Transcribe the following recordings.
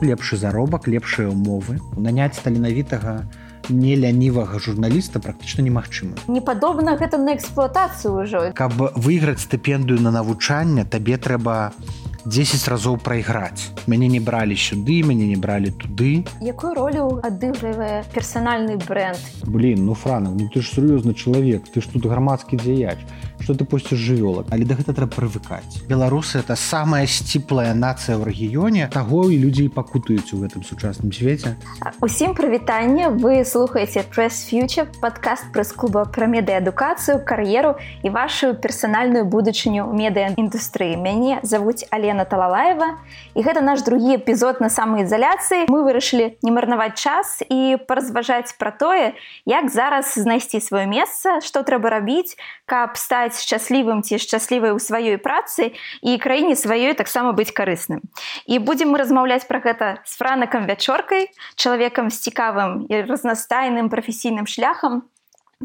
лепшы заробак лепшыя умовы. Наняць таленавітага не лянівага журналіста практычна немагчыма. Не падобна гэта на эксплуатацыю ўжо. Каб выйграць стыпендыю на навучанне табе трэба 10 разоў прайграць. Мяне не бралі сюды мяне не бралі туды. Якую ролю адыгрывае персанальны бренд? Блин ну франак ну ты ж сур'ёзны чалавек ты ж тут грамадскі дзеяч. Что ты пусціш жывёлак? Але да гэта трэба прывыкаць. Беларусы это самая сціплая нацыя ў рэгіёне. Таго і людзей пакутаюць у гэтым сучасным свеце. Усім прывітанне. Вы слухаеце пресс фьючер падкаст прэс-клуба пра медыаадукацыю кар'еру і вашу персанальную будучыню медыаіндустрыі мяне завуць алена талалаева і гэта наш другі эпізод на самаізаляцыі мы вырашылі не марнаваць час і паразважаць пра тое як зараз знайсці сваё месца што трэба рабіць каб стаць шчаслівым ці шчаслівай у сваёй працы і краіне сваёй таксама быць карысным. І будзем мы размаўляць пра гэта з франакам вячоркай, чалавекам з цікавым і разнастайным прафесійным шляхам.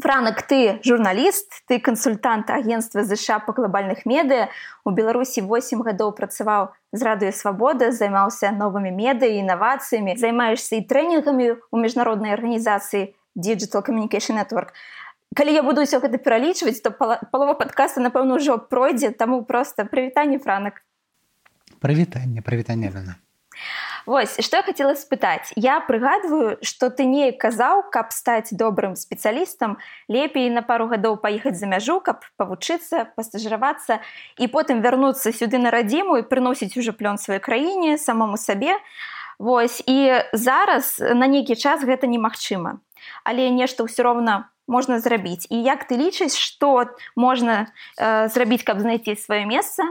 Франак ты журналіст, ты кансультант агенства ЗША па глобальных медыа. У Беларусі 8 гадоў працаваў з радыё свабода, займаўся новымі медыа і інавацыямі, займаешся і трэнінгамі ў міжнароднай арганізацыі Digital Communication Network. Калі я буду ўсё гэта пералічваць то палова падкаста напэўна ўжо пройдзе таму просто прывітанне франак. Прывітанне прывітанне рана Вось што я хацела спытаць. Я прыгадваю што ты неяк казаў каб стаць добрым спецыялістам лепей на пару гадоў паехаць за мяжу каб павучыцца пастажыравацца і потым вярнуцца сюды на радзіму і прыносіць уже плён сваёй краіне самому сабе. Вось і зараз на нейкі час гэта немагчыма. Але нешта ўсё роўна можна зрабіць. І як ты лічыш што можна э, зрабіць каб знайсці сваё месца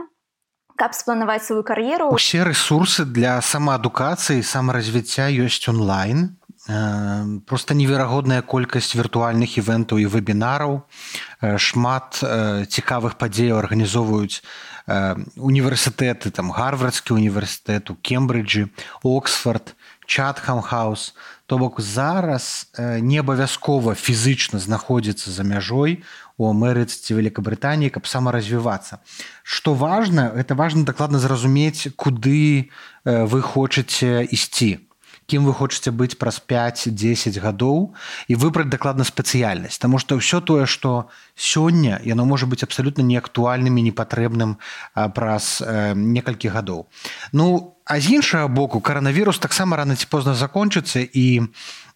каб спланаваць сваю кар'еру усе ресурсы для самаадукацыі самаразвіцця ёсць онлайн. Э, просто неверагодная колькасць віртуальных івентаў і вебінараў э, шмат э, цікавых падзеяў арганізоўваюць універсітэты там гарвардскі універсітэт у кембриджы оксфорд чатхам хаус. То бок зараз не абавязкова фізычна знаходзіцца за мяжой у Амерыцы ці Вкабрытаніі, каб самаразвівацца. Што важна, это важна дакладна зразумець, куды э, вы хочаце ісці. Кім вы хочаце быць праз 5-10 гадоў і выбраць дакладна спецыяльнасць. Таму што ўсё тое што сёння яно можа быць абсалютна неактуальным і непатрэбным праз э, некалькі гадоў. Ну а з іншага боку каранавірус таксама рана ці позна закончыцца і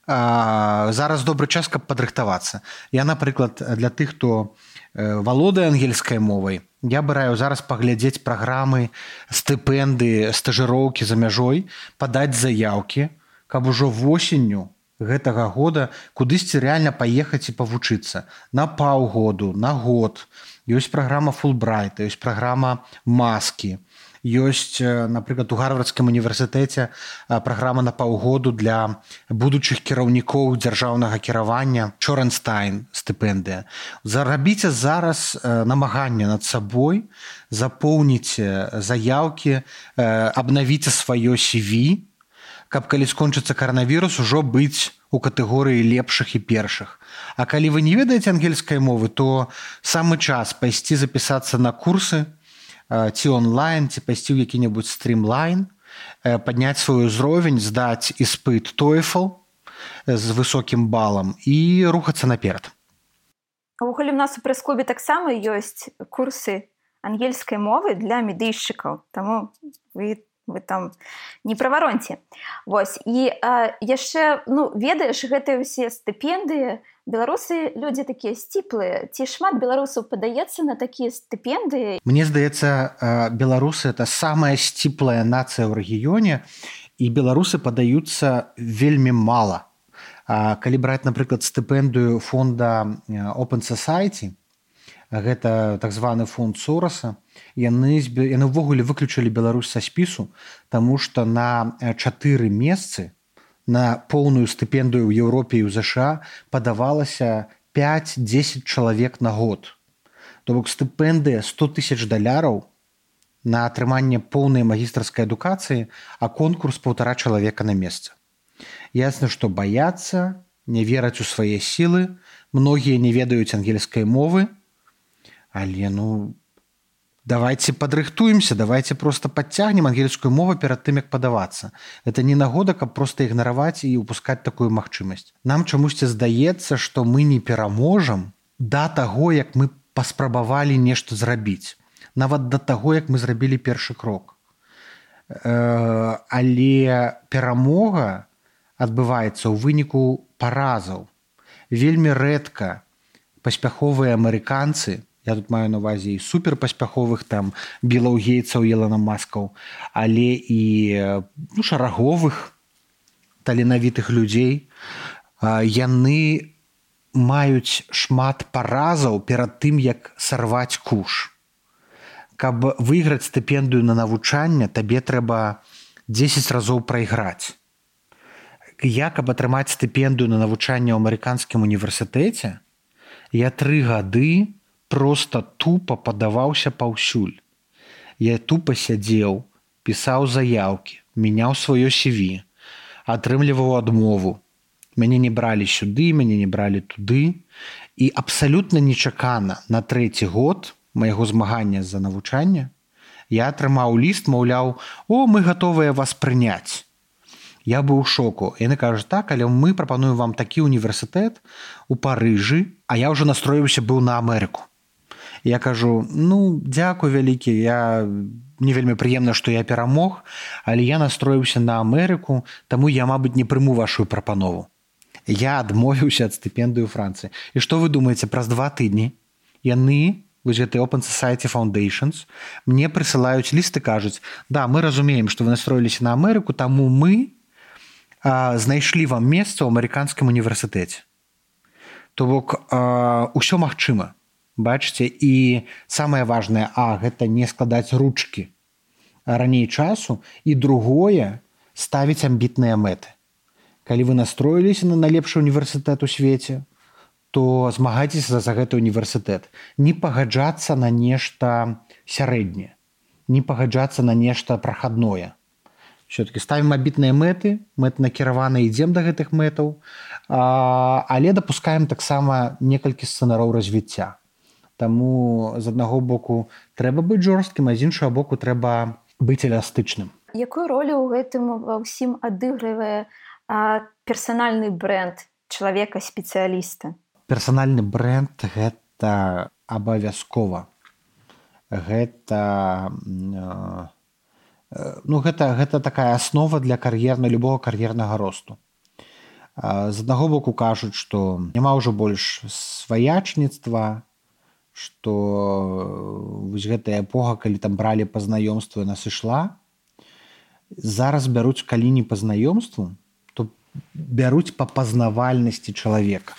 зараз добры час каб падрыхтавацца. Я напрыклад для тых хто э, валодае ангельскай мовай я бы раю зараз паглядзець праграмы стыпенды стажыроўкі за мяжой падаць заяўкі каб ужо восенню гэтага года кудысьці рэальна паехаць і павучыцца. На паўгоду на год. Ёсць праграма фулбрайта ёсць праграма маскі ёсць напрыклад у гарвардскім універсітэце праграма на паўгоду для будучых кіраўнікоў дзяржаўнага кіравання. Чорэнстайн стыпендыя. Зарабіце зараз намаганне над сабой запоўніце заяўкі абнавіце сваё CV каб калі скончыцца каранавірус ужо быць у катэгорыі лепшых і першых. А калі вы не ведаеце ангельскай мовы то самы час пайсці запісацца на курсы ці онлайн ці пайсці ў які-небудзь стрімлайн падняць свой узровень здаць іспыт тойфл з высокім балам і рухацца наперад увогуле у нас у прэс-клубе таксама ёсць курсы ангельскай мовы для медыйшчыкаў таму вы вы там не праваронце Вось. І яшчэ ну ведаеш гэтыя ўсе стыпендыі беларусы людзі такія сціплыя. Ці шмат беларусаў падаецца на такія стыпендыі? Мне здаецца беларусы это самая сціплая нацыя ў рэгіёне і беларусы падаюцца вельмі мала. Калі браць напрыклад стыпендыю фонда open society гэта так званы фонд сораса яны яны ўвогуле выключылі Беларусь са спісу Таму што на чатыры месцы на поўную стыпендыю ў Еўропе і ў ЗША падавалася 5-10 чалавек на год. То бок стыпендыя 100 тысяч даляраў на атрыманне поўнай магістрскай адукацыі, а конкурс паўтара чалавека на месца. Ясна, што баяцца, не вераць у свае сілы, многія не ведаюць ангельскай мовы, але ну давайте падрыхтуемся давайте просто подцягнем ангельскую мову перад тым як падавацца. Это не нагода каб просто ігнараваць і упускать такую магчымасць. Нам чамусьці здаецца что мы не пераможам да таго як мы паспрабавалі нешта зрабіць. Нават да таго як мы зрабілі першы крок. Э, але перамога адбываецца ў выніку паразаў. Вельмі рэдка паспяховыя амерыканцы я тут маю на увазе і суперпаспяховых там белаўгейцаў елана маскаў але і ну, шараговых таленавітых людзей. Яны маюць шмат паразаў перад тым як сарваць куш. Каб выйграць стыпендыю на навучанне табе трэба 10 разоў прайграць. Я каб атрымаць стыпендыю на навучанне ў амерыканскім універсітэце я тры гады просто тупо падаваўся паўсюль. Я тупо сядзеў, пісаў заявкі, мяняў сваё сіві, атрымліваў адмову. Мяне не бралі сюды, мяне не бралі туды. І абсалютна нечакана на трэці год майго змагання з-за навучання я атрымаў ліст, маўляў, о, мы гатовыя вас прыняць. Я быў у шоку. Яны кажуць так, але мы прапануем вам такі універсітэт у Парыжы, а я ўжо настроіўся быў на Амерыку я кажу ну дзякуй вялікі я не вельмі прыемна што я перамог але я настроіўся на Амерыку таму я мабыць не прыму вашу прапанову. Я адмовіўся ад стыпендыю францыі і што вы думаеце праз два тыдні яны гэты open society foundations мне прысылаюць лісты кажуць да мы разумеем што вы настроіліся на Амерыку таму мы а, знайшлі вам месца ў амерыканскім універсітэце то бок ўсё магчыма бачыце і самае важное а гэта не складаць ручки раней часу і другое ставіць амбітныя мэты. Калі вы настроіліся на найлепшы універсітэт у свеце то змагайцеся за гэты універсітэт. Не пагаджацца на нешта сярэдняе не пагаджацца на нешта прахадное. Все-таки ставім абітныя мэты мэт накіраваны ідзем да гэтых мэтаў але дапускаем таксама некалькі сцэнароў развіцця Таму з аднаго боку трэба быць жорсткім, а з іншага боку трэба быць эластычным. Якую ролю ў гэтым ва ўсім адыгрывае персанальны бренд чалавека спецыяліста. Персанальны бренд гэта абавязкова. Гэта ну, гэта, гэта такая аснова для кар'ерна любого кар'ернага росту. З аднаго боку кажуць, што няма ўжо больш сваячніцтва, что вось гэтая эпоха калі там бралі па знаёмству нас ішла зараз бяруць калі не па знаёмству то бяруць па пазнавальнасці чалавека.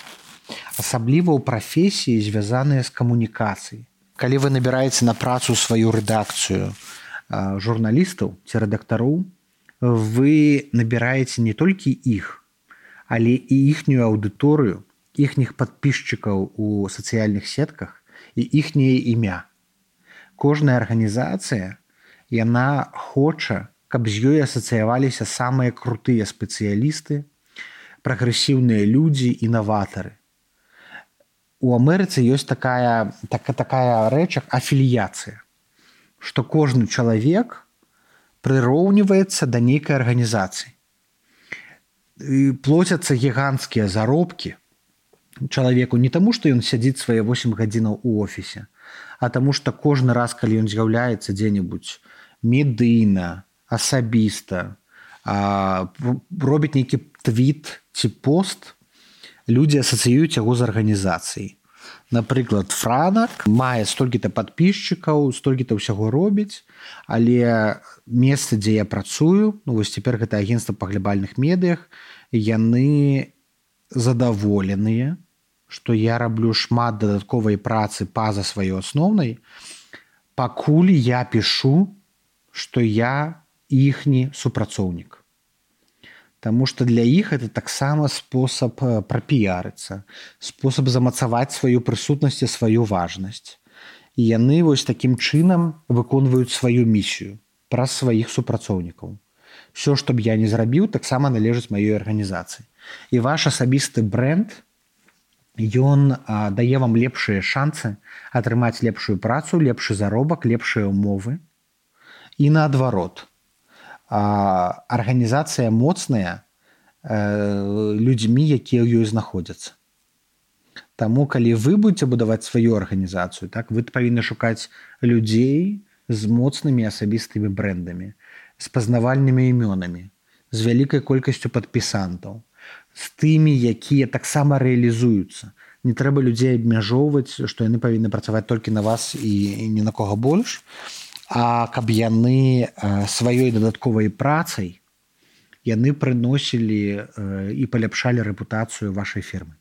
Асабліва ў прафесіі звязаныя з камунікацыяй. Калі вы набіраеце на працу сваю рэдакцыю журналістаў ці рэдактароў вы набіраеце не толькі іх але і іхнюю аўдыторыю іхніх падпісчыкаў у сацыяльных сетках і іхняе імя. Кожная арганізацыя яна хоча, каб з ёй асацыяваліся самыя крутыя спецыялісты, прагрэсіўныя людзі і наватары. У Амерыцы ёсць такая, так, такая рэчак афіліяцыя, што кожны чалавек прыроўніваецца да нейкай арганізацыі. плоцяцца гіганцкія заробкі, чалавеку не таму што ён сядзіць свае 8 гадзінаў у офісе а таму што кожны раз калі ён з'яўляецца дзе-небудзь медыйна асабіста робіць нейкі твіт ці пост людзі асацыююць яго з арганізацыяй напрыклад франак мае столькі-то подписчикаў столькі-то ўсяго робіць але месца дзе я працую ну вось цяпер гэта агенцтва па глябальных медыях яны задаволеныя што я раблю шмат дадатковай працы па-за сваёй асноўнай, пакуль я пішу, што я іхні супрацоўнік. Таму што для іх это таксама спосаб э, прапіярыцца, спосаб замацаваць сваю прысутнасць і сваю важнасць. І яны вось такім чынам выконваюць сваю місію праз сваіх супрацоўнікаў. Всё, што б я не зрабіў, таксама належыць маёй арганізацыі. І ваш асабісты бренд, ён дае вам лепшыя шансы атрымаць лепшую працу лепшы заробак лепшыя умовы. І наадварот арганізацыя моцная людзьмі якія ў ёй знаходзяцца. Таму калі вы будете будаваць сваю арганізацыю так вы павінны шукаць людзей з моцнымі асабістымі брэндамі з пазнавальнымі імёнамі з вялікай колькасцю падпісантаў з тымі якія таксама рэалізуюцца. Не трэба людзей абмяжоўваць што яны павінны працаваць толькі на вас і, і ні на кого больш. А каб яны сваёй дадатковай працай яны прыносілі і паляпшалі рэпутацыю вашай фірмы.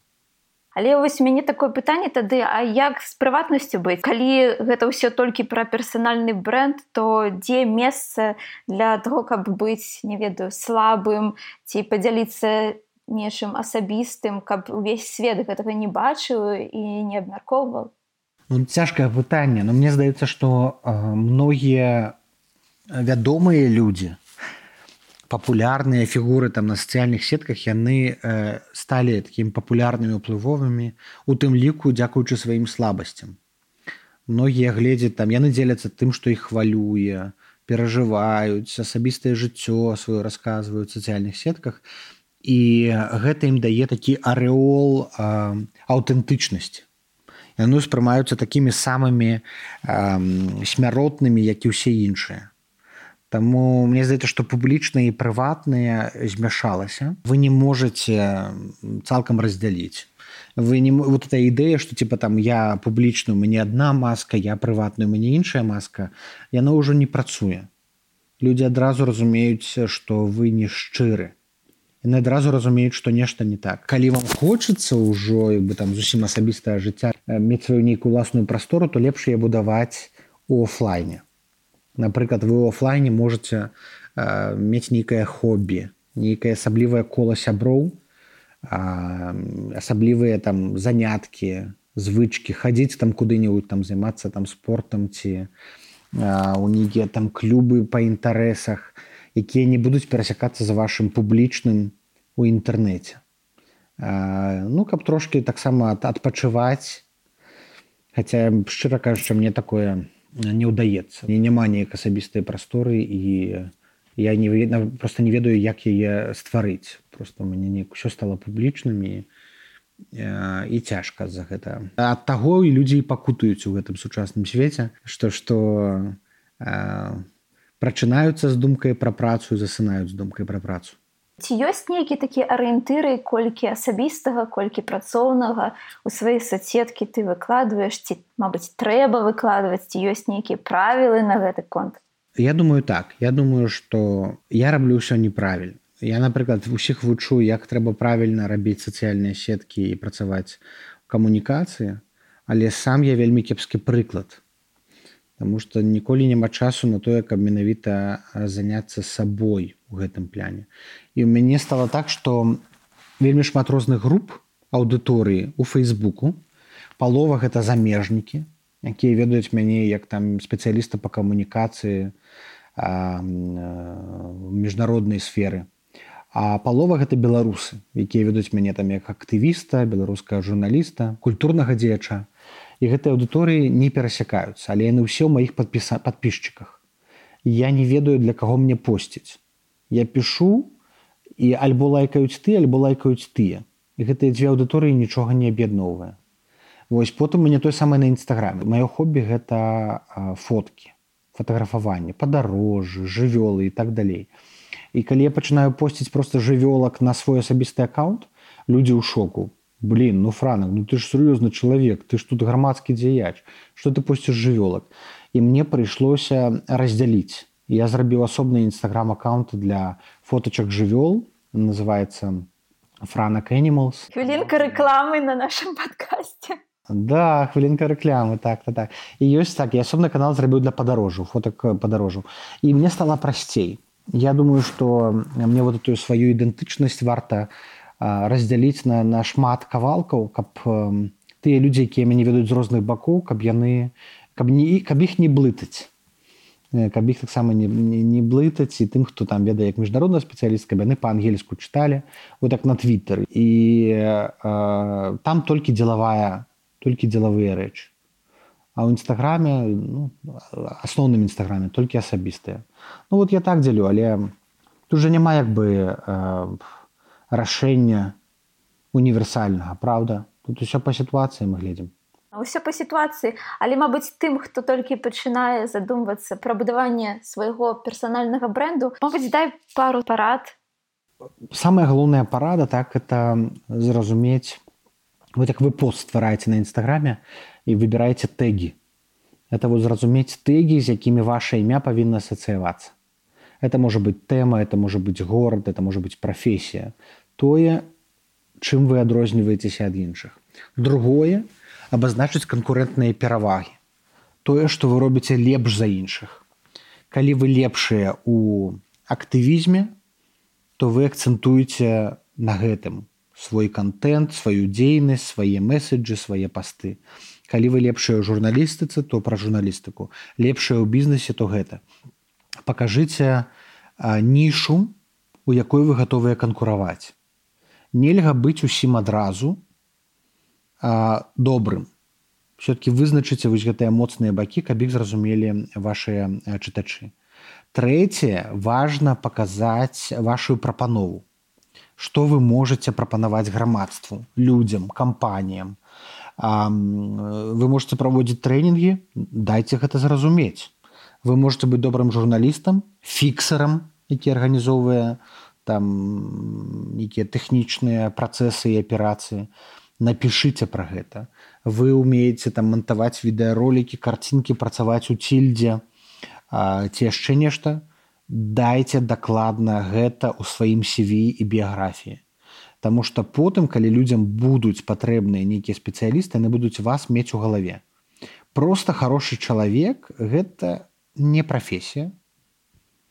Але вось мяне такое пытанне тады а як з прыватнасцю быць? Калі гэта ўсё толькі пра персанальны бренд то дзе месца для того каб быць не ведаю слабым ці падзяліцца нечым асабістым каб увесь свет гэтага не бачыў і не абмяркоўваў ну, цяжкае пытанне но мне здаецца што многія вядомыя людзі папулярныя фігуры там на сацыяльных сетках яны э, сталі такім папулярнымі ўплывовымі у тым ліку дзякуючы сваім слабасцям. Многія гледзяць там яны дзеляцца тым што іх хвалюе перажываюць асабістае жыццё сваё расказваюць сацыяльных сетках. і гэта ім дае такі арэол аўтэнтычнасці. Яны ўспрымаюцца такімі самымі смяротнымі як і ўсе іншыя. Таму мне здаецца што публічна і прыватныя змяшалася. Вы не можете цалкам раздзяліць. Вы не вот эта ідэя што типа там я публічную мне адна маска я прыватную мне іншая маска яна ўжо не працуе. Людзі адразу разумеюць што вы не шчыры яны адразу разумеюць што нешта не так. Калі вам хочацца ўжо як бы там зусім асабістае жыцця мець сваю нейкую уласную прастору то лепш я будаваць у офлайне. Напрыклад вы офлайне можете э, мець нейкае хобі нейкае асаблівае кола сяброў асаблівыя там заняткі звычки хадзіць там куды-нибудь там займацца там спортом ці у нейкія там клубы па інтарэсах якія не будуць перасякацца за вашым публічным у інтэрнэце. Ну каб трошки таксама адпачываць. Хотя шчыра кажучы мне такое не ўдаецца. Не няма неяк асабістай прасторы і я не просто не ведаю як яе стварыць. Просто мне не ўсё стало публічным і і цяжка за гэта. Ад таго і людзі пакутаюць у гэтым сучасным свеце што што прачынаюцца з думкай пра працу засынаюць з думкай пра працу Ці ёсць нейкі такія арыентыры, колькі асабістага, колькі працоўнага у свае сацеткі ты выкладваеш ці мабыць трэба выкладваць ці ёсць нейкія правілы на гэты конт. Я думаю так я думаю што я раблю ўсё неправільна. Я напрыклад усіх вучу як трэба правільна рабіць сацыяльныя сеткі і працаваць камунікацыі, але сам я вельмі кепскі прыклад. Таму што ніколі няма часу на тое, каб менавіта заняцца сабой у гэтым пляне і у мяне стало так что вельмі шмат розных груп аўдыторыі у фейсбуку палова гэта замежнікі якія ведаюць мяне як там спецыяліста по камунікацыі міжнароднай сферы. А палова гэта беларусы якія ведуць мяне там як актывіста беларускага журналіста культурнага дзеяча. І гэтай аўдыторыі не перасякаюцца але яны ўсе ў маіх подпіса подписчиках я не ведаю для каго мне посціць я пишу і альбо лайкаюць ты альбо лайкаюць тыя і гэтыя дзве аўдыторыі нічога не аб'ядноўвае. Вось потым мне той самае на нстаграме маё хобі гэта фоткі фатаграфаванне падарожжы жывёлы і так далей. І калі я пачынаю посціць просто жывёлак на свой асабісты аккаунт людзі ў шоку. Блин ну франак ну ты ж сур'ёзны чалавек ты ж тут грамадскі дзеяч. Что ты посціш жывёлак? І мне прыйшлося раздзяліць я зрабіў асобны нстаграм аккаунт для фоточак жывёл называется франак animals хвілінка рэкламы на нашем подкасте. Да хвілінка рэклямы так то так. І ёсць так я асобны канал зрабіў для падарожжу фоток падарожжу і мне стала прасцей я думаю что мне вот эту сваю ідэнтычнасць варта раздзяліць на на шмат кавалкаў каб тыя людзі якія мяне ведаюць з розных бакоў каб яны каб не каб іх не блытаць каб іх таксама не, не, не блытаць і тым хто там ведае як міжнародная спецыяліст каб яны па-ангельску чыталі вот так на твиттер. І э, там толькі дзелавая толькі дзелавыя рэчы а ў нстаграме ну, асноўным нстаграме толькі асабістыя ну вот я так дзялю але тут же няма як бы э, рашэння універсальнага Праўда тут усё па сітуацыі мы глядзім ўсё па сітуацыі але мабыць тым хто толькі пачынае задумвацца пра будаванне свайго персанальнага бренду мабыць дай пару парад. Самая галоўная парада так это зразумець вот як вы пост ствараеце на нстаграме і выбіраеце тэгі. Это вот зразумець тэгі з якімі ваше імя павінна асацыявацца. Это можа быть тэма это можа быть горад это можа быть прафесія. Тое чым вы адрозніваецеся ад іншых. Другое абазначыць канкурэнтныя перавагі. Тое што вы робіце лепш за іншых. Калі вы лепшыя у актывізме то вы акцэнтуеце на гэтым свой контент сваю дзейнасць свае месседжы свае пасты. Калі вы лепшыя журналістыцы то пра журналістыку. Лепшая ў бізнесе то гэта. Пакажыце нішу у якой вы гатовыя канкураваць. Нельга быць усім адразу добрым. Все-таки вызначыце вось гэтыя моцныя бакі каб іх зразумелі вашыя чытачы трэцяе важна паказаць вашу прапанову што вы можете прапанаваць грамадству людзям кампаніям вы можете праводзіць трэнінгі дайце гэта зразумець вы можете быць добрым журналістам фіксарам які арганізоўвае там нейкія тэхнічныя працэсы і аперацыі напішыце пра гэта вы умееце там мантаваць відэаролікі карцінкі працаваць у цільдзе ці яшчэ нешта дайце дакладна гэта ў сваім сіві і біяграфіі Таму што потым, калі людзям будуць патрэбныя нейкія спецыялісты, яны будуць вас мець у галаве. Проста хорошы чалавек гэта не прафесія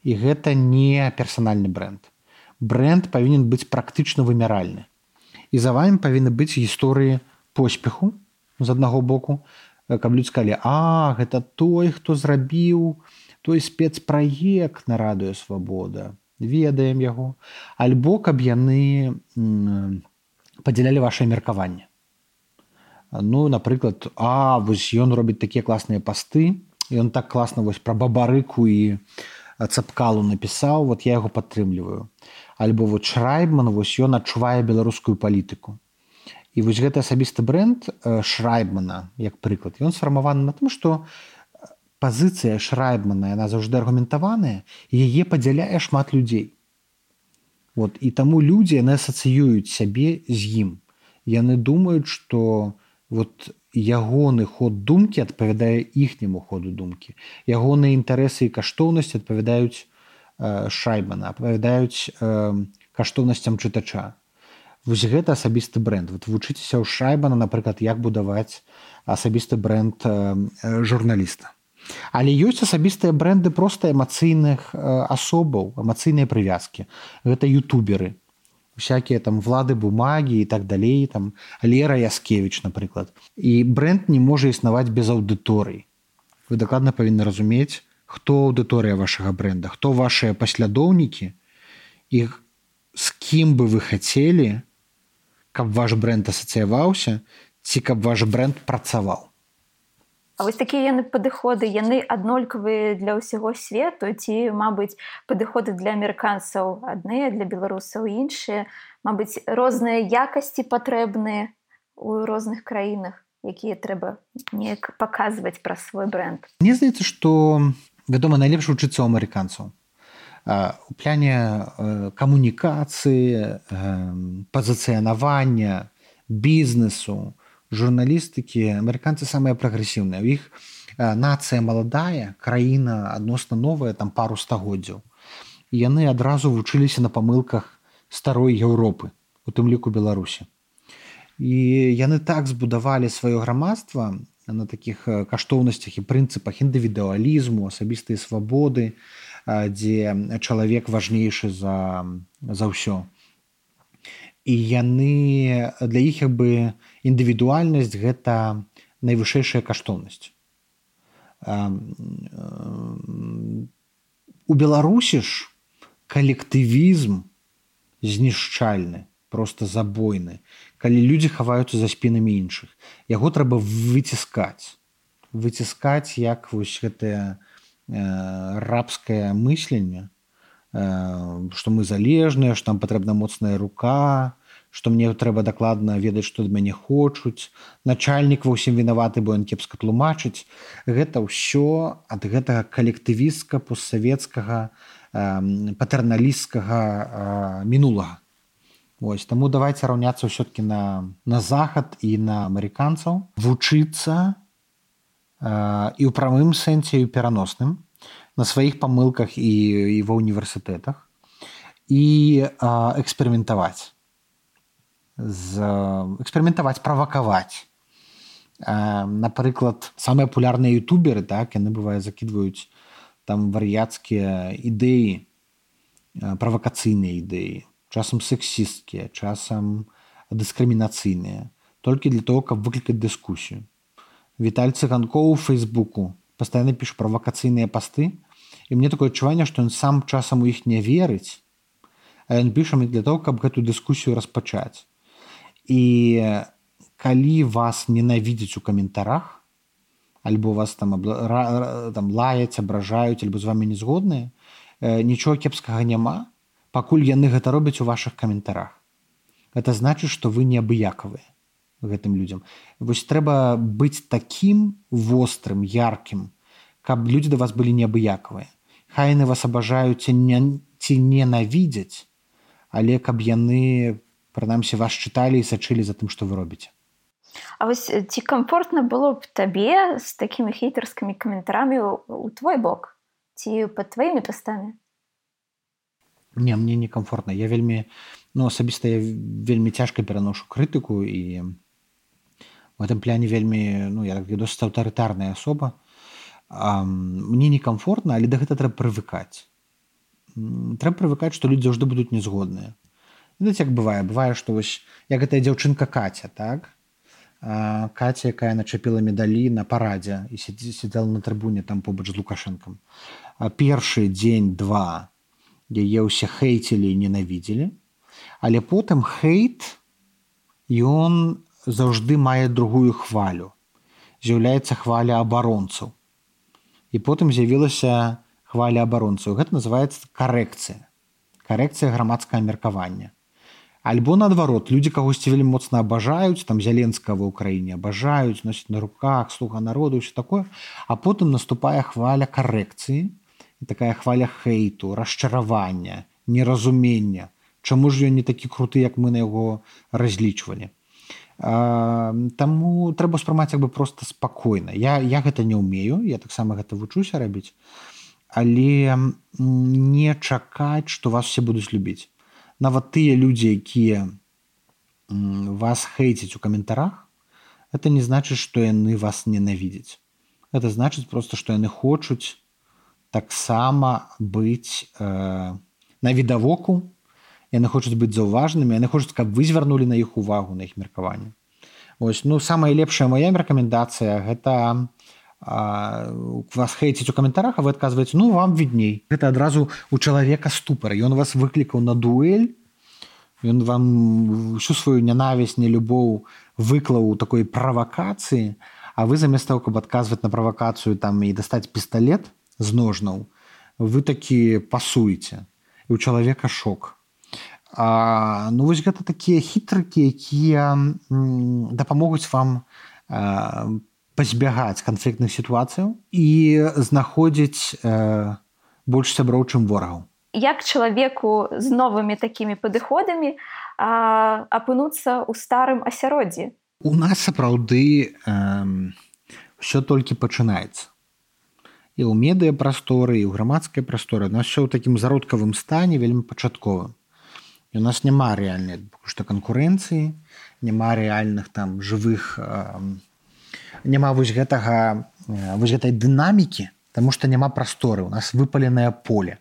і гэта не персанальны бренд. Бренд павінен быць практычна вымяральны. І за вами павінны быць гісторыі поспеху з аднаго боку, каб людзі сказалі, а гэта той, хто зрабіў той спецпраект на радыё свабода ведаем яго альбо каб яны падзялялі ваше меркаванне. Ну напрыклад а вось ён робіць такія класныя пасты ён так класна вось пра бабарыку і цапкалу напісаў вот я яго падтрымліваю альбо вот шрайбман вось ён адчувае беларускую палітыку. І вось гэты асабісты бренд шрайбмана як прыклад ён сфармаваны на тым што пазіцыя шрайбмана яна заўжды аргументаваная яе падзяляе шмат людзей. Вот і таму людзі яны асацыююць сябе з ім. Яны думаюць што вот ягоны ход думкі адпавядае іхняму ходу думкі. Ягоныя інтарэсы і каштоўнасці адпавядаюць э, шайбана апавядаюць э, каштоўнасцям чытача вось гэта асабісты бренд вот вучыцеся ў шайбана напрыклад як будаваць асабісты бренд э, журналіста Але ёсць асабістыя бренды проста эмацыйных асобаў, эмацыйныя прывязкі. Гэта ютуберы, всякие там влады бумагі і так далей там Лера Яскевич, напрыклад. І бренд не можа існаваць без аўдыторыі. Вы дакладна павінны разумець, хто аўдыторыя вашага бренда, хто вашыя паслядоўнікі і з кім бы вы хацелі, каб ваш бренд асацыяваўся ці каб ваш бренд працаваў. А вось такія яны падыходы. Яны аднолькавыя для ўсяго свету ці мабыць падыходы для амерыканцаў адныя для беларусаў іншыя. Мабыць розныя якасці патрэбныя у розных краінах якія трэба неяк паказваць пра свой бренд. Мне здаецца што вядома найлепш вучыцца ў амерыканцаў. У пляне камунікацыі пазіцыянавання бізнесу журналістыкі. Амерыканцы самыя прагрэсіўныя. У іх нацыя маладая краіна адносна новая там пару стагоддзяў. Яны адразу вучыліся на памылках старой Еўропы у тым ліку беларусі. І яны так збудавалі сваё грамадства на такіх каштоўнасцях і прынцыпах індывідуалізму асабістыя свабоды дзе чалавек важнейшы за за ўсё. І яны для іх як бы індывідуальнасць гэта найвышэйшая каштоўнасць. У беларусі ж калектывізм знішчальны просто забойны калі людзі хаваюцца за спінамі іншых. Яго трэба выціскаць. Выціскаць як вось гэтае э, рабскае мысленне э, што мы залежныя што там патрэбна моцная рука што мне трэба дакладна ведаць што ад мяне хочуць. Начальнік ва ўсім вінаваты бо ён кепска тлумачыць. Гэта ўсё ад гэтага калектывістка постсавецкага э, патэрналісцкага э, мінулага Вось таму давайте раўняцца ўсё-кі на, на захад і на амерыканцаў вучыцца э, і ў прамым сэнсе і пераносным на сваіх памылках і, і ва універсітэтах і э, эксперыментаваць з эксперыментаваць правакаваць. Э, напрыклад самыя папулярныя ютуберы так яны бывае закідваюць там вар'яцкія ідэі правакацыйныя ідэі часам сексісткія часам дыскрымінацыйныя толькі для того каб выклікаць дыскусію Віталь цыганкоў у фейсбуку пастаянна піш правакацыйныя пасты і мне такое адчуванне што ён сам часам у іх не верыць а ён піша для того каб гэту дыскусію распачаць і калі вас ненавідзець у каментарах альбо вас там абла... там лаяць абражаюць альбо з вами не згодныя нічога кепскага няма пакуль яны гэта робяць у ваших каментарах. Это значит что вы неабыякавыя гэтым людям вось трэба быць таким вострым яркім каб людзі да вас былі неабыякавыя. Хайны вас абажаюць не ці ненавідзяць але каб яны прынамсі вас чыталі і сачылі за тым што вы робіце. А вось ці комфортна было б табе з такімі хейтерскімі каментарамі у твой бок? Ці под тваімі пастамі не мне некомфортна я вельмі ну асабіста я вельмі цяжка пераношу крытыку і в этом пляне вельмі ну я досыць аўтарытарная асоба а, мне некомфортна але да гэта трэба прывыкаць трэба прывыкаць што людзі заўжды будуць незгодныя ну, як бывае? Бывае што вось як гэтая дзяўчынка каця так? А, каця якая начапіла медалі на парадзе і сидзела на трыбуне там побач з лукашэнкам. Першы дзень два яе ўсе хейцілі і ненавідзелі. Але потым хейт ён заўжды мае другую хвалю. З'яўляецца хваля абаронцаў. І потым з'явілася хваля абаронцаў. Гэта называется карэкцыя. Карэкцыя грамадскага меркавання. Альбо наадварот людзі кагосьці вельмі моцна абажаюць там зяленскага ва ўкраіне абажаюць носіць на руках слуга народу ўсё такое. А потым наступае хваля карэкцыі такая хваля хейту расчаравання неразумення. Чаму ж ён не такі круты як мы на яго разлічвалі? Таму трэба спрымаць як бы просто спакойна. Я я гэта не ўмею я таксама гэта вучуся рабіць. Але не чакаць што вас все будуць любіць. Нават тыя людзі якія вас хейціць у каментарах это не значыць што яны вас ненавідзяць. Это значыць просто што яны хочуць таксама быць э, на відавоку. Яны хочуць быць заўважнымі яны хочуць каб вы звярнулі на іх увагу на іх меркаванне. Ось ну самая лепшая моя рэкамендацыя гэта вас хейціць у каментарах а вы адказваеце ну вам відней гэта адразу у чалавека ступар. Ён вас выклікаў на дуэль ён вам всю сваю нянавісць не любоў выклаў у такой правакацыі а вы замест того каб адказваць на правакацыю там і дастаць пісталлет з ножнаў. Вы такі пасуеце. І у чалавека шок. А, ну вось гэта такія хітрыкі якія дапамогуць вам а, пазбягаць канфліктных сітуацыяў і знаходзіць а, больш сяброў чым ворагаў. Як чалавеку з новымі такімі падыходамі апынуцца ў старым асяроддзі? У нас сапраўды ўсё толькі пачынаецца і ў медыяпрасторы і ў грамадскай прасторы. Нас все ў такім зародкавым стане вельмі пачатковым у нас няма рэальнай што канкурэнцыі няма рэальных там жывых э, няма вось гэтага вось гэтай дынамікі Таму што няма прасторы. У нас выпаленае поле.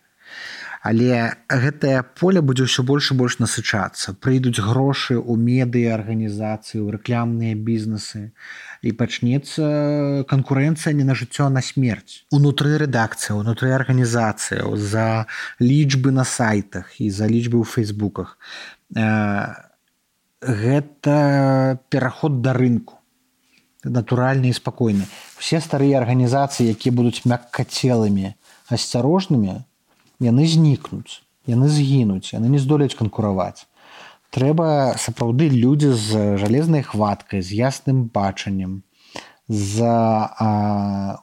Але гэтае поле будзе ўсё больш і больш насычацца. Прыйдуць грошы ў медыа арганізацыі ў рэкламныя бізнесы і пачнецца канкурэнцыя не на жыццё на смерць. Унутры рэдакцыя унутры арганізацыяў за лічбы на сайтах і за лічбы ў фейсбуках гэта пераход да рынку. Натуральны і спакойны. Все старыя арганізацыі якія будуць мяккацелымі асцярожнымі яны знікнуць яны згінуць яны не здолеюць канкураваць трэба сапраўды людзі з жалезнай хваткай з ясным бачаннем за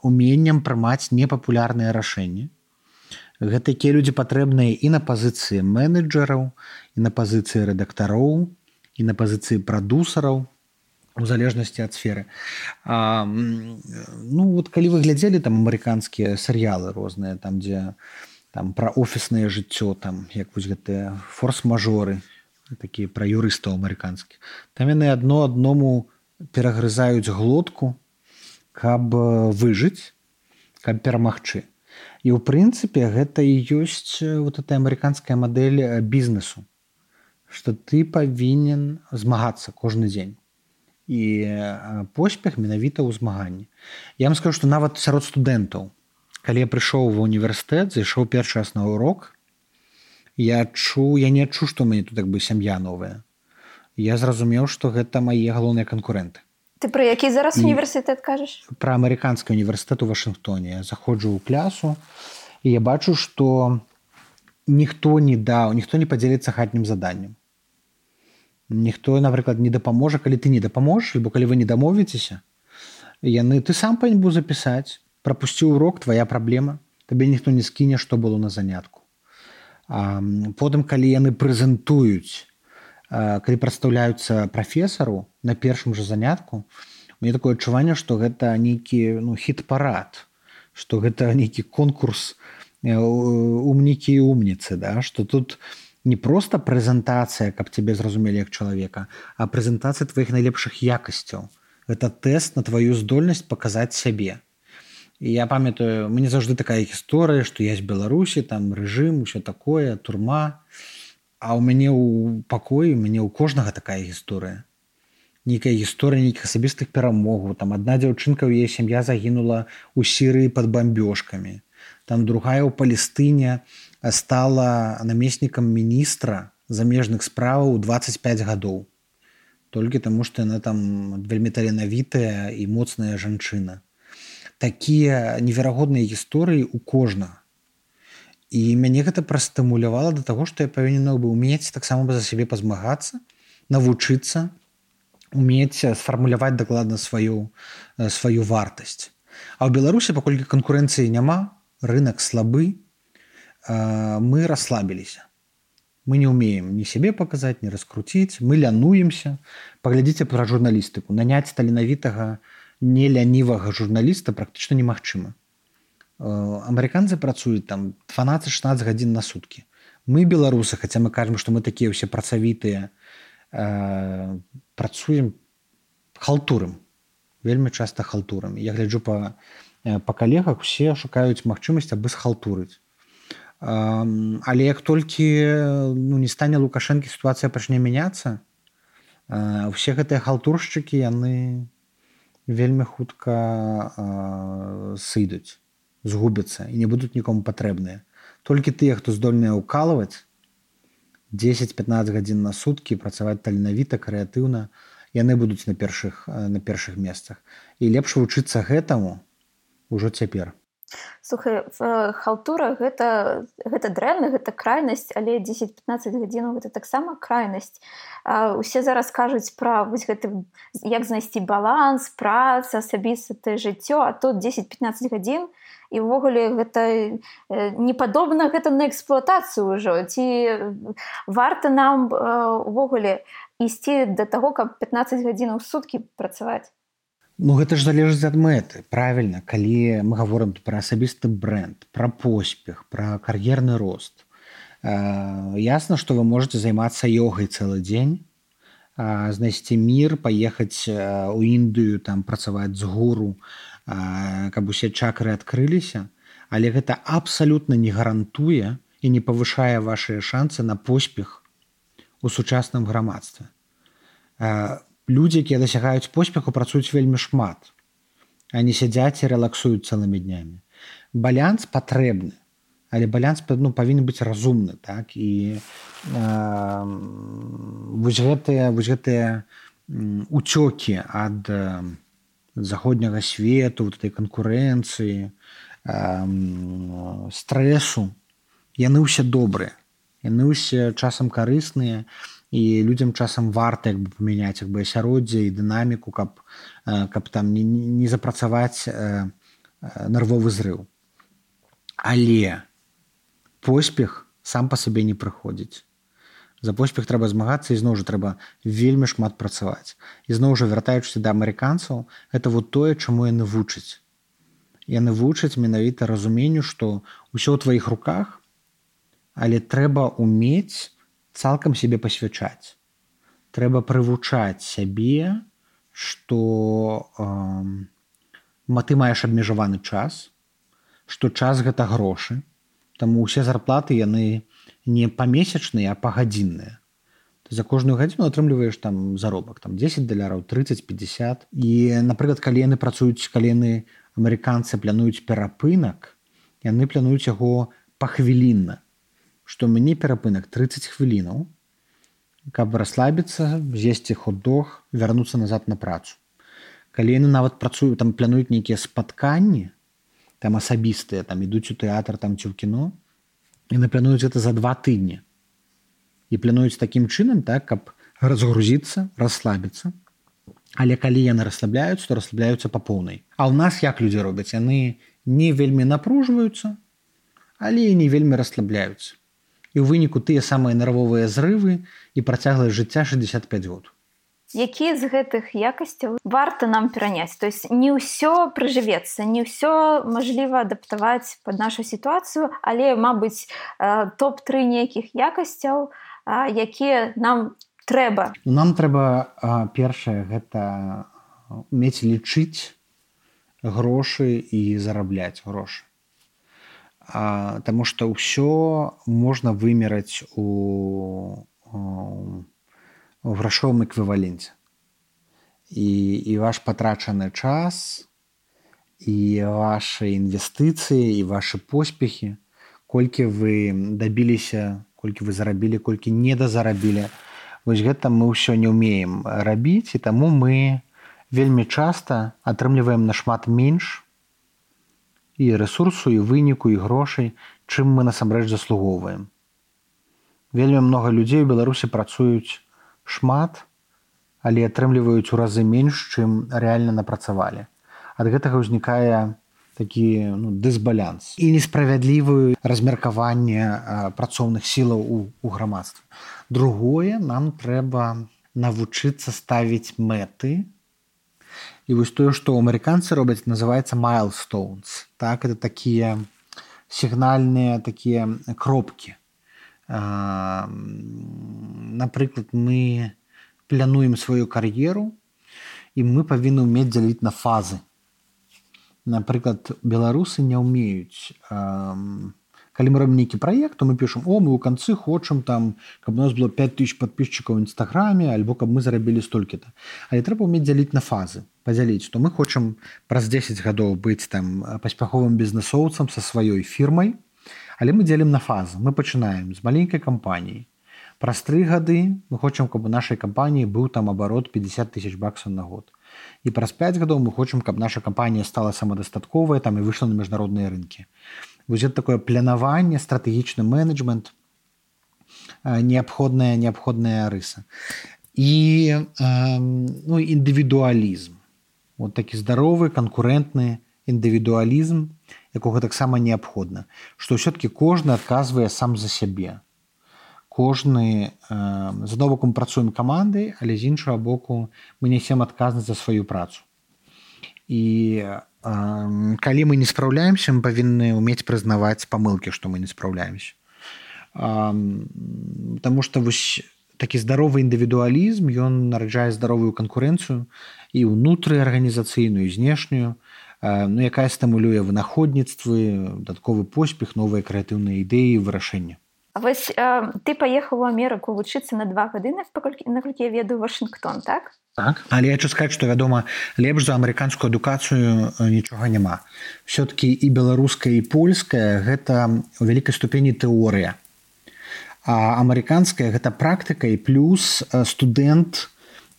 уменнем прымаць непапулярныя рашэнні. Гэта такія людзі патрэбныя і на пазіцыі менеджераў і на пазіцыі рэдактароў і на пазіцыі прадусараў у залежнасці ад сферы. А, ну вот калі вы глядзелі там амерыканскія серыялы розныя там дзе там пра офіснае жыццё там як вось гэтыя форс-мажоры такія пра юрыстаў амерыканскіх. Там яны адно адному перагрызаюць глотку каб выжыць каб перамагчы. І ў прынцыпе гэта і ёсць вот эта амерыканская мадэль бізнесу что ты павінен змагацца кожны дзень. І поспех менавіта ў змаганні. Я вам скажу, што нават сярод студэнтаў, калі я прыйшоў ва універсітэт, зайшоў першы раз на урок, я чу я не адчу, што мяне тут так бы сям'я новая. Я зразумеў, што гэта мае галоўныя канкурэнты. Ты пра які зараз універсітэт кажаш? Пра амерыканскі універсітэт у Вашынгтоне заходжу ў клясу і я бачу, што ніхто не даў, ніхто не падзеліцца хатнім заданнем ніхто напрыклад не дапаможа калі ты не дапаможаш бо калі вы не дамовіцеся яны ты сам павін быў запісаць прапусціў урок твоя праблема табе ніхто не скіне што было на занятку потым калі яны прэзентуюць калі прадстаўляюцца прафесару на першым жа занятку мне такое адчуванне што гэта нейкі ну хіт-парад што гэта нейкі конкурс умнікі і умніцы да? Што тут не просто прэзентацыя каб тебе зразумелі як чалавека а прэзентацыя тваіх найлепшых якасцяў. Это тэст на твою здольнасць паказаць сябе і я памятаю мне заўжды такая гісторыя што есть беларусі там рэжым усё такое турма. А ў мяне ў пакоі мяне ў кожнага такая гісторыя нейкая гісторыя нейкіх асабістых перамогаў там адна дзяўчынка ў яе сям'я загінула у сірыі под бамбёжкамі там другая ў палестыне стала намеснікам міністра замежных справаў 25 гадоў толькі таму што яна там вельмі таленавітая і моцная жанчына такія неверагодныя гісторыі у кожнага. І мяне гэта прастымулявала да таго што я павінен бы умець таксама за сябе пазмагацца навучыцца умець сфармуляваць дакладна сваю сваю вартасць. А ў беларусі паколькі канкурэнцыі няма рынок слабы мы расслабіліся. Мы не умеем ні сябе паказаць не раскруціць мы лянуемся. Паглядзіце пра журналістыку. Наняць таленавітага не лянівага журналіста практычна немагчыма. Амерыканцы працуюць там 12-16 гадзін на суткі. Мы беларусы хаця мы кажам што мы такія ўсе працавітыя працуем халтурым вельмі часта халтурам. Я гляджу па па калегах усе шукаюць магчымасць абы схалтурыць. Але як толькі ну, не стане лукашэнкі сітуацыя пачне мяняцца усе гэтыя халтуршчыкі яны вельмі хутка сыдуць згубяцца і не будуць нікому патрэбныя. Толькі тыя хто здольныя ўкалваць 10-15 гадзін на суткі працаваць таленавіта крэатыўна яны будуць на першых на першых месцах. І лепш вучыцца гэтаму ўжо цяпер Слухай халтура гэта, гэта дрэнна, гэта крайнасць, але 10-15 гадзінаў гэта таксама крайнасць. Усе зараз кажуць пра гэты, як знайсці баланс, праца, асабістае жыццё, а тут 10-15 гадзін і ўвогуле гэта э, не падобна гэта на эксплуатацыю ўжо ці варта нам увогуле ісці да таго, каб 15 гадзінаў суткі працаваць. Ну гэта ж залежыць ад мэты правільна? Калі мы гаворым пра асабісты бренд пра поспех пра кар'ерны рост э, ясна што вы можете займацца йогай цэлы дзень э, знайсці мір паехаць у індыю там працаваць з гуру э, каб усе чакры адкрыліся. Але гэта абсалютна не гарантуе і не павышае вашыя шансы на поспех у сучасным грамадстве людзі якія дасягаюць поспеху працуюць вельмі шмат. Они сядзяць і релаксуюць цэлымі днямі. Балянс патрэбны але балянс ну, павінен быць разумны так? І э, вось гэтыя вось гэтыя уцёкі ад заходняга свету вот этой канкурэнцыі э, стрэсу яны ўсе добрыя яны ўсе часам карысныя і людзям часам варта як бы памяняць як бы асяроддзе і дынаміку каб каб там не, не запрацаваць нервовы зрыў. Але поспех сам па сабе не прыходзіць. За поспех трэба змагацца і зноў жа трэба вельмі шмат працаваць. І зноў жа вяртаючыся да амерыканцаў это вот тое чаму яны вучаць. Яны вучаць менавіта разуменню што ўсё ў тваіх руках але трэба умець цалкам сябе пасвячаць трэба прывучаць сябе што э, ты маеш абмежаваны час што час гэта грошы таму ўсе зарплаты яны не памесячныя а пагадзінныя. За кожную гадзіну атрымліваеш там заробак там 10 даляраў 30-50 і напрыклад калі яны працуюць калены амерыканцы плануюць перапынак яны плануюць яго пахвілінна што мяне перапынак 30 хвілінаў каб расслабіцца з'есці хот-дог вярнуцца назад на працу. Калі яны нават працуюць там плануюць нейкія спатканні там асабістыя там ідуць у тэатр там ці ў кіно яны плануюць это за два тыдні. І плануюць такім чынам так каб разгрузіцца расслабіцца. Але калі яны расслабляюцца то расслабляюцца па поўнай. А ў нас як людзі робяць? Яны не вельмі напружваюцца але і не вельмі расслабляюцца і ў выніку тыя самыя нервовыя зрывы і працягласць жыцця 65 год. Якія з гэтых якасцяў варта нам пераняць? То есть не ўсё прыжывецца не ўсё мажліва адаптаваць под нашу сітуацыю але мабыць топ-тры нейкіх якасцяў якія нам трэба. Нам трэба першае гэта мець лічыць грошы і зарабляць грошы а, Таму што ўсё можна вымераць у, у грашовым эквіваленце. І, і ваш патрачаны час і ваши інвестыцыі і ваши поспехі, колькі вы дабіліся, колькі вы зарабілі, колькі не дазарабілі. Вось гэта мы ўсё не ўмеем рабіць і таму мы вельмі часта атрымліваем нашмат менш, і рэсурсу і выніку і грошай, чым мы насамрэч заслугоўваем. Вельмі многа людзей у Беларусі працуюць шмат, але атрымліваюць у разы менш, чым рэальна напрацавалі. Ад гэтага ўзнікае такі ну, дысбалянс і несправядлівую размеркаванне працоўных сілаў у, у грамадстве. Другое нам трэба навучыцца ставіць мэты, і вось тое што амерыканцы робяць называется milestones. Так это такія сігнальныя такія кропкі напрыклад мы плянуем сваю кар'еру і мы павінны ўмець дзяліць на фазы. Напрыклад беларусы не ўмеюць калі мы робім нейкі праект то мы пішам о мы ў канцы хочам там каб у нас было 5000 подписчикаў нстаграме альбо каб мы зарабілі столькі-то але трэба уметь дзяліць на фазы падзяліць то мы хочам праз 10 гадоў быць там паспяховым бізнесоўцам са сваёй фірмай але мы дзелім на фазы. Мы пачынаем з маленькай кампаніі. Праз тры гады мы хочам каб у нашай кампаніі быў там абарот 50 тысяч баксаў на год. І праз 5 гадоў мы хочам каб наша кампанія стала самадастатковая там і выйшла на міжнародныя рынкі вось это такое планаванне стратэгічны менеджмент неабходная неабходная рыса. І э, ну, індывідуалізм вот такі здаровы канкурэнтны індывідуалізм якога таксама неабходна што ўсё-таки кожны адказвае сам за сябе кожны э, з новаком працуем камандай але з іншага боку мы нясем адказнасць за сваю працу і калі мы не спраўляемся мы павінны уметь прызнаваць памылкі што мы не спраўляемся Таму што вось такі здаровы індывідуалізм ён нараджае здаровую канкурэнцыю і ўнутры арганізацыйную знешнюю ну, якая стымулюе вынаходніцтвы дадатковы поспех новыя крэатыўныя ідэі вырашэння вось э, ты паехаў у Амерыку вучыцца на два гады паколькі наколькі я ведаю Вашынгтон так? Так. Але я хочу сказать что вядома лепш за амерыканскую адукацыю нічога няма. Все-таки і беларуская і польская гэта у вялікай ступені тэорыя. А амерыканская гэта практыка і плюс студэнт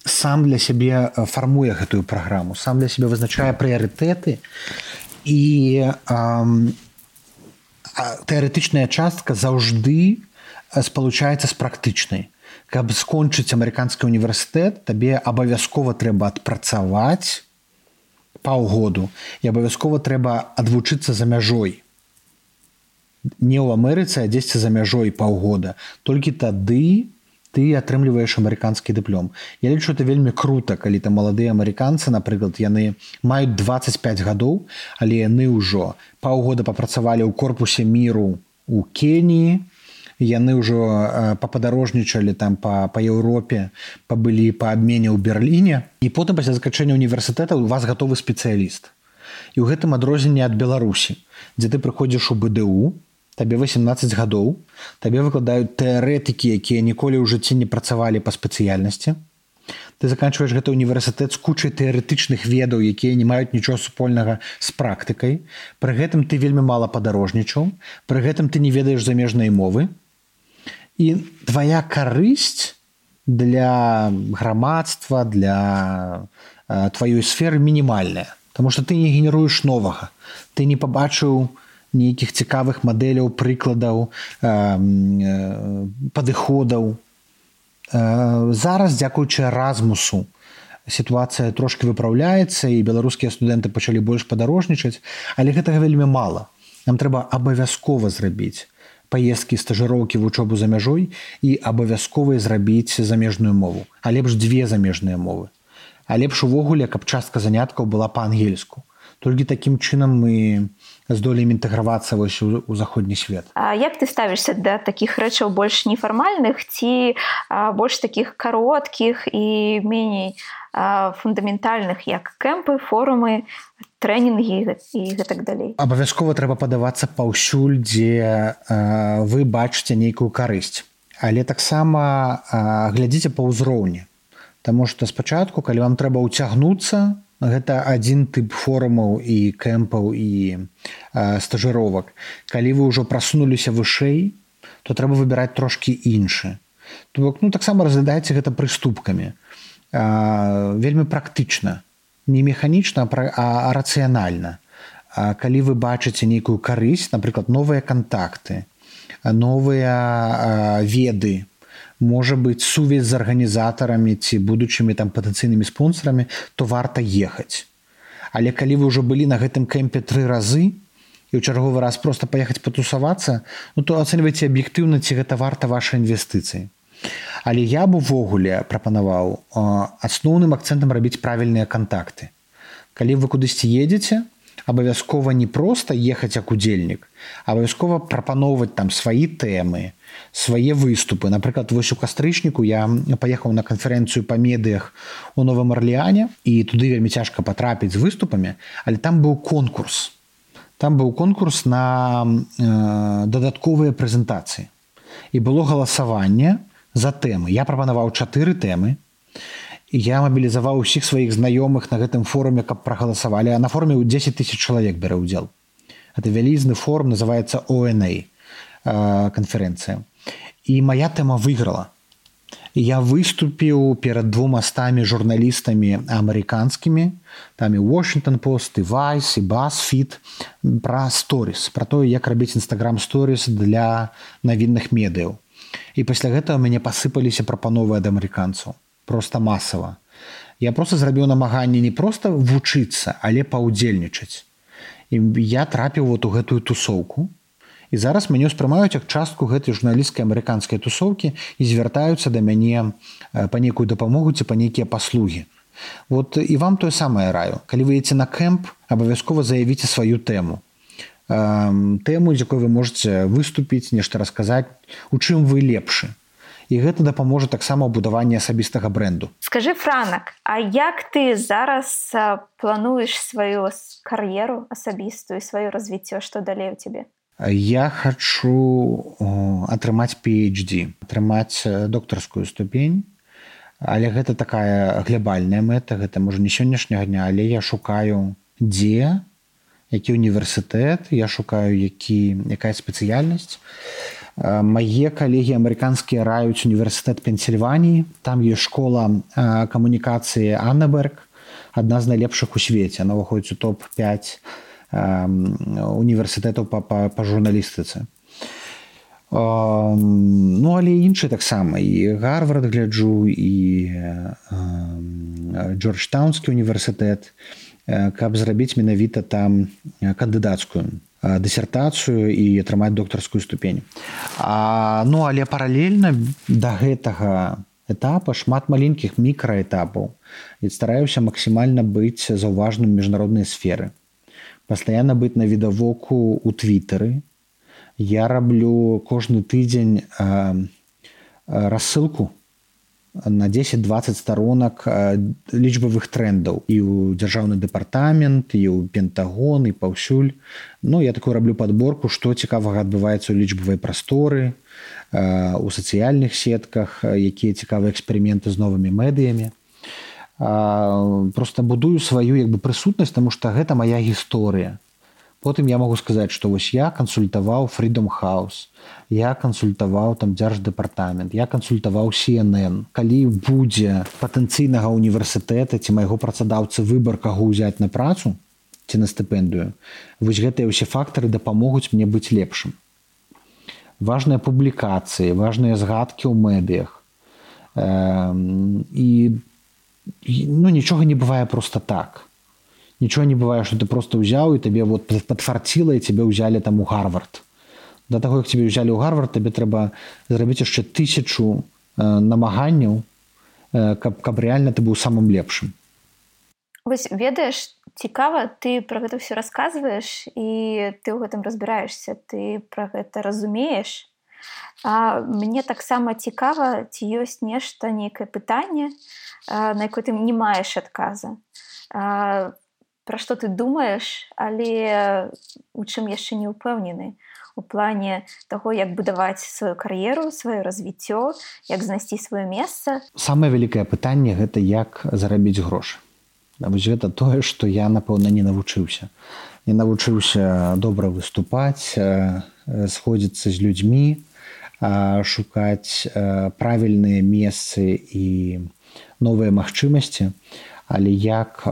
сам для сябе фармуе гэтую праграму сам для сябе вызначае прыярытэты і тэарэтычная частка заўжды спалучаецца з практычнай каб скончыць амерыканскі універсітэт табе абавязкова трэба адпрацаваць паўгоду. І абавязкова трэба адвучыцца за мяжой. Не ў Амерыцы а дзесьці за мяжой паўгода. Толькі тады ты атрымліваеш амерыканскі дыплом Я лічу это вельмі круто калі там маладыя амерыканцы напрыклад яны маюць 25 гадоў але яны ўжо паўгода папрацавалі ў корпусе міру у Кеніі яны ўжо пападарожнічалі там па па Еўропе пабылі па абмене ў берерліне і потым пасля заканчэння універсітэта у вас гатовы спецыяліст. І ў гэтым адрозненне ад беларусі дзе ты прыходзіш у бДУ табе 18 гадоў табе выкладаюць тэарэтыкі якія ніколі ў жыцці не працавалі па спецыяльнасці. Ты заканчиваешь гэты універсітэт з кучай тэарэтычных ведаў якія не маюць нічого супольнага з практыкай. Пры гэтым ты вельмі мала падарожнічаў пры гэтым ты не ведаеш замежнай мовы. І твоя карысць для грамадства для тваёй сферы мінімальная Таму что ты не генеруеш новага. Ты не пабачыў нейкіх цікавых мадэляў прыкладаў падыходаў. Зараз дзякуючы размусу сітуацыя трошки выпраўляецца і беларускія студэнты пачалі больш падарожнічаць але гэтага вельмі мала. Нам трэба абавязкова зрабіць паездкі стажыроўкі вучобу за мяжой і абавязковыя зрабіць замежную мову а лепш две замежныя мовы. А лепш увогуле каб частка заняткаў была па-ангельску. Толькі такім чынам мы здолеем інтэгравацца вось у, у заходні свет. А як ты ставішся да такіх рэчаў больш нефармальных ці а, больш такіх кароткіх і меней фундаментальных як кэмпы форумы трэнінгі і гэтак далей абавязкова трэба падавацца паўсюль дзе э, вы бачыце нейкую карысць але таксама глядзіце па ўзроўні Таму што спачатку калі вам трэба ўцягнуцца гэта адзін тып форумаў і кэмпаў і э, стажыровак. Калі вы ўжо прасунуліся вышэй то трэба выбіраць трошкі іншы. То бок ну таксама разглядаеце гэта прыступкамі. Вельмі практычна. Не механічна а рацыянальна. Калі вы бачыце нейкую карысць напрыклад новыя кантакты новыя веды можа быць сувязь з арганізатарамі ці будучымі там патэнцыйнымі спонсорамі то варта ехаць але калі вы ўжо былі на гэтым кэмпе тры разы і ў чарговы раз просто паехаць патусавацца ну то ацэньвайце аб'ектыўна ці гэта варта вашай інвестыцыі Але я бы увогуле прапанаваў асноўным акцэнтам рабіць правільныя кантакты. Калі вы кудысьці едзеце, абавязкова не проста ехаць як удзельнік, абавязкова прапаноўваць там свае тэмы, свае выступы. Напрыклад, вось у кастрычніку я паехаў на канферэнцыю па медыях у новым арлеане і туды вельмі цяжка патрапіць з выступамі, але там быў конкурс. Там быў конкурс на э, дадатковыя прэзентацыі. І было галасаванне, за тэмы я прапанаваў чатыры тэмы я мабілізаваў усіх сваіх знаёмых на гэтым форуме каб прагаласавалі. А на форме ў 10 тысяч чалавек бярэ ўдзел. Это вялізны форум называется ona канферэнцыя. І моя тэма выйграла. Я выступіў перад двума стамі журналістамі амерыканскімі. Там і washington пост і вайс і басфіт пра сторис про тое як рабіць нстаграм сторис для навінных медыяў. І пасля гэтага мяне пасыпаліся прапановы ад амерыканцаў просто масава. Я просто зрабіў намаганне не просто вучыцца але паўдзельнічаць. І я трапіў вот у гэтую тусоўку. І зараз мяне ўспрымаюць як частку гэтай журналісцкай амерыканскай тусоўкі і звяртаюцца да мяне па нейкую дапамогу ці па нейкія паслугі. Вот і вам тое самае раю. Калі вы едце на кэмп абавязкова заявіце сваю тэму. Тэму з якой вы можете выступіць нешта расказаць у чым вы лепшы і гэта дапаможа таксама будаванне асабістага бренду скажи франак А як ты зараз плануеш сваю кар'еру асабістую сваё развіццё што далей у тебе я хочу атрымаць PhD атрымаць доктарскую ступень. Але гэта такая глябальная мэта гэта можа не сённяшняга дня але я шукаю дзе які універсітэт я шукаю які якая спецыяльнасць мае калегі амерыканскія раюць універсітэт пенсільваніі. Там ёсць школа камунікацыі аннаберг адна з найлепшых у свеце. Она выходзіць у топ-5 універсітэтаў па, па, па журналістыцы. Ну але іншы таксама. І гарвард гляджу і джорджтаунскі універсітэт. Каб зрабіць менавіта там кандыдацкую дысертацыю і атрымаць доктарскую ступень. А, ну але паралельна да гэтага этапа шмат маленькіх мікраэтапаў. І стараюся максімальна быць заўважным міжнароднай сферы. Пастаянна быць на відавоку у твиттары я раблю кожны тыдзень рассылку на 10-20 сторонак лічбавых трендаў. І ў дзяржаўны дэпартамент і ў пентагон і паўсюль. Ну я такую раблю подборку што цікавага адбываецца ў лічбавай прасторы у сацыяльных сетках якія цікавыя эксперыменты з новымі медыямі. Просто будую сваю як бы прысутнасць тому что гэта моя гісторыя потым я могу сказаць что вось я кансультаваў freedom house я кансультаваў там дзярждэпартамент я кансультаваў cnn калі будзе патэнцыйнага універсітэта ці майго працадаўцы выбор каго ўзяць на працу ці на стыпендыю вось гэтыя ўсе фактары дапамогуць мне быць лепшым. Важныя публікацыі важныя згадкі ў медыях. Э, і ну нічога не бывае просто так нічого не бывае что ты просто ўзяў і табе вот подфарціла і тебе ўзялі там у гарвард. Да таго як тебе ўзялі ў гарвард табе трэба зрабіць яшчэ тысячу э, намаганняў э, каб каб реально ты быў самым лепшым. Вось ведаеш цікава ты про гэта все расказваеш і ты ў гэтым разбіраешься ты про гэта разумееш. А мне таксама цікава ці ёсць нешта нейкае пытанне на якое ты не маеш адказа пра што ты думаеш, але у чым яшчэ не ўпэўнены у плане таго, як будаваць сваю кар'еру, сваё развіццё, як знайсці сваё месца. Самае вялікае пытанне гэта як зарабіць грошы. Вось гэта тое, што я, напэўна, не навучыўся. Не навучыўся добра выступаць, сходзіцца з людзьмі, шукаць правільныя месцы і новыя магчымасці але як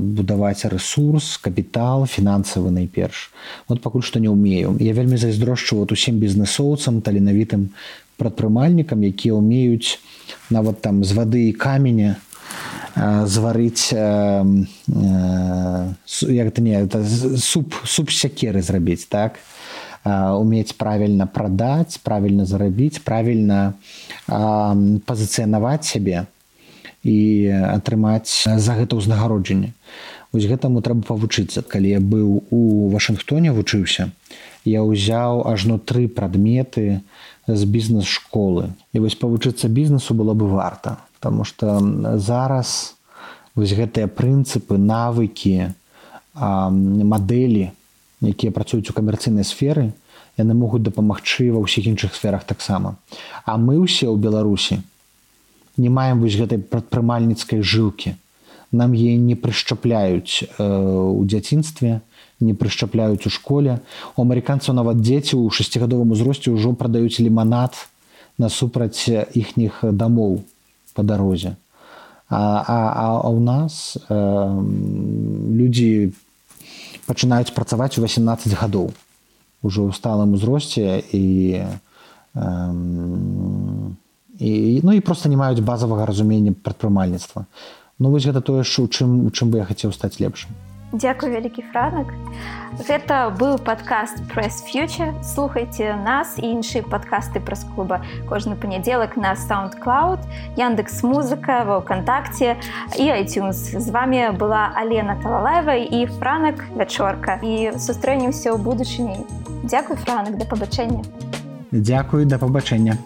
будаваць ресурс капітал фінансавы найперш. Вот пакуль што не ўмею. Я вельмі зайздрошчу вот усім бізнесоўцам таленавітым прадпрымальнікам якія ўмеюць нават там з вады і каменя зварыць як это не это суп суп сякеры зрабіць так? Умець правільна прадаць правільна зарабіць правільна пазіцыянаваць сябе і атрымаць за гэта ўзнагароджанне. Вось гэтаму трэба павучыцца, калі я быў у Вашынгтоне вучыўся, я ўзяў ажно тры прадметы з бізнес-школы. І вось павучыцца бізнесу было бы варта, Таму што зараз вось гэтыя прынцыпы, навыкі, мадэлі, якія працуюць у камерцыйнай сферы, яны могуць дапамагчы ва ўсіх іншых сферах таксама. А мы ўсе ў Беларусі не маем вось гэтай прадпрымальніцкай жылкі. Нам е не прышчапляюць э, у дзяцінстве не прышчапляюць у школе. У амерыканцаў нават дзеці ў шасцігадовым узросце ўжо прадаюць ліманат насупраць іхніх дамоў по дарозе. А, а, а у нас э, людзі пачынаюць працаваць у 18 гадоў. Ужо ў сталым узросце і э, і ну і просто не маюць базавага разумення прадпрымальніцтва. Ну вось гэта тое ж у чым у чым бы я хацеў стаць лепшым. Дякую вялікі франак. Гэта быў падкаст пресс фьючер слухайте нас і іншыя падкасты праз клуба. Кожны панядзелак на soundundcloud яндекс музыка ва ўкантакце і iTunes. З вами была алена талалаева і франак вячорка. І сустрэнемся ў будучыні. Дякую франак да пабачэння. Дякую да пабачэння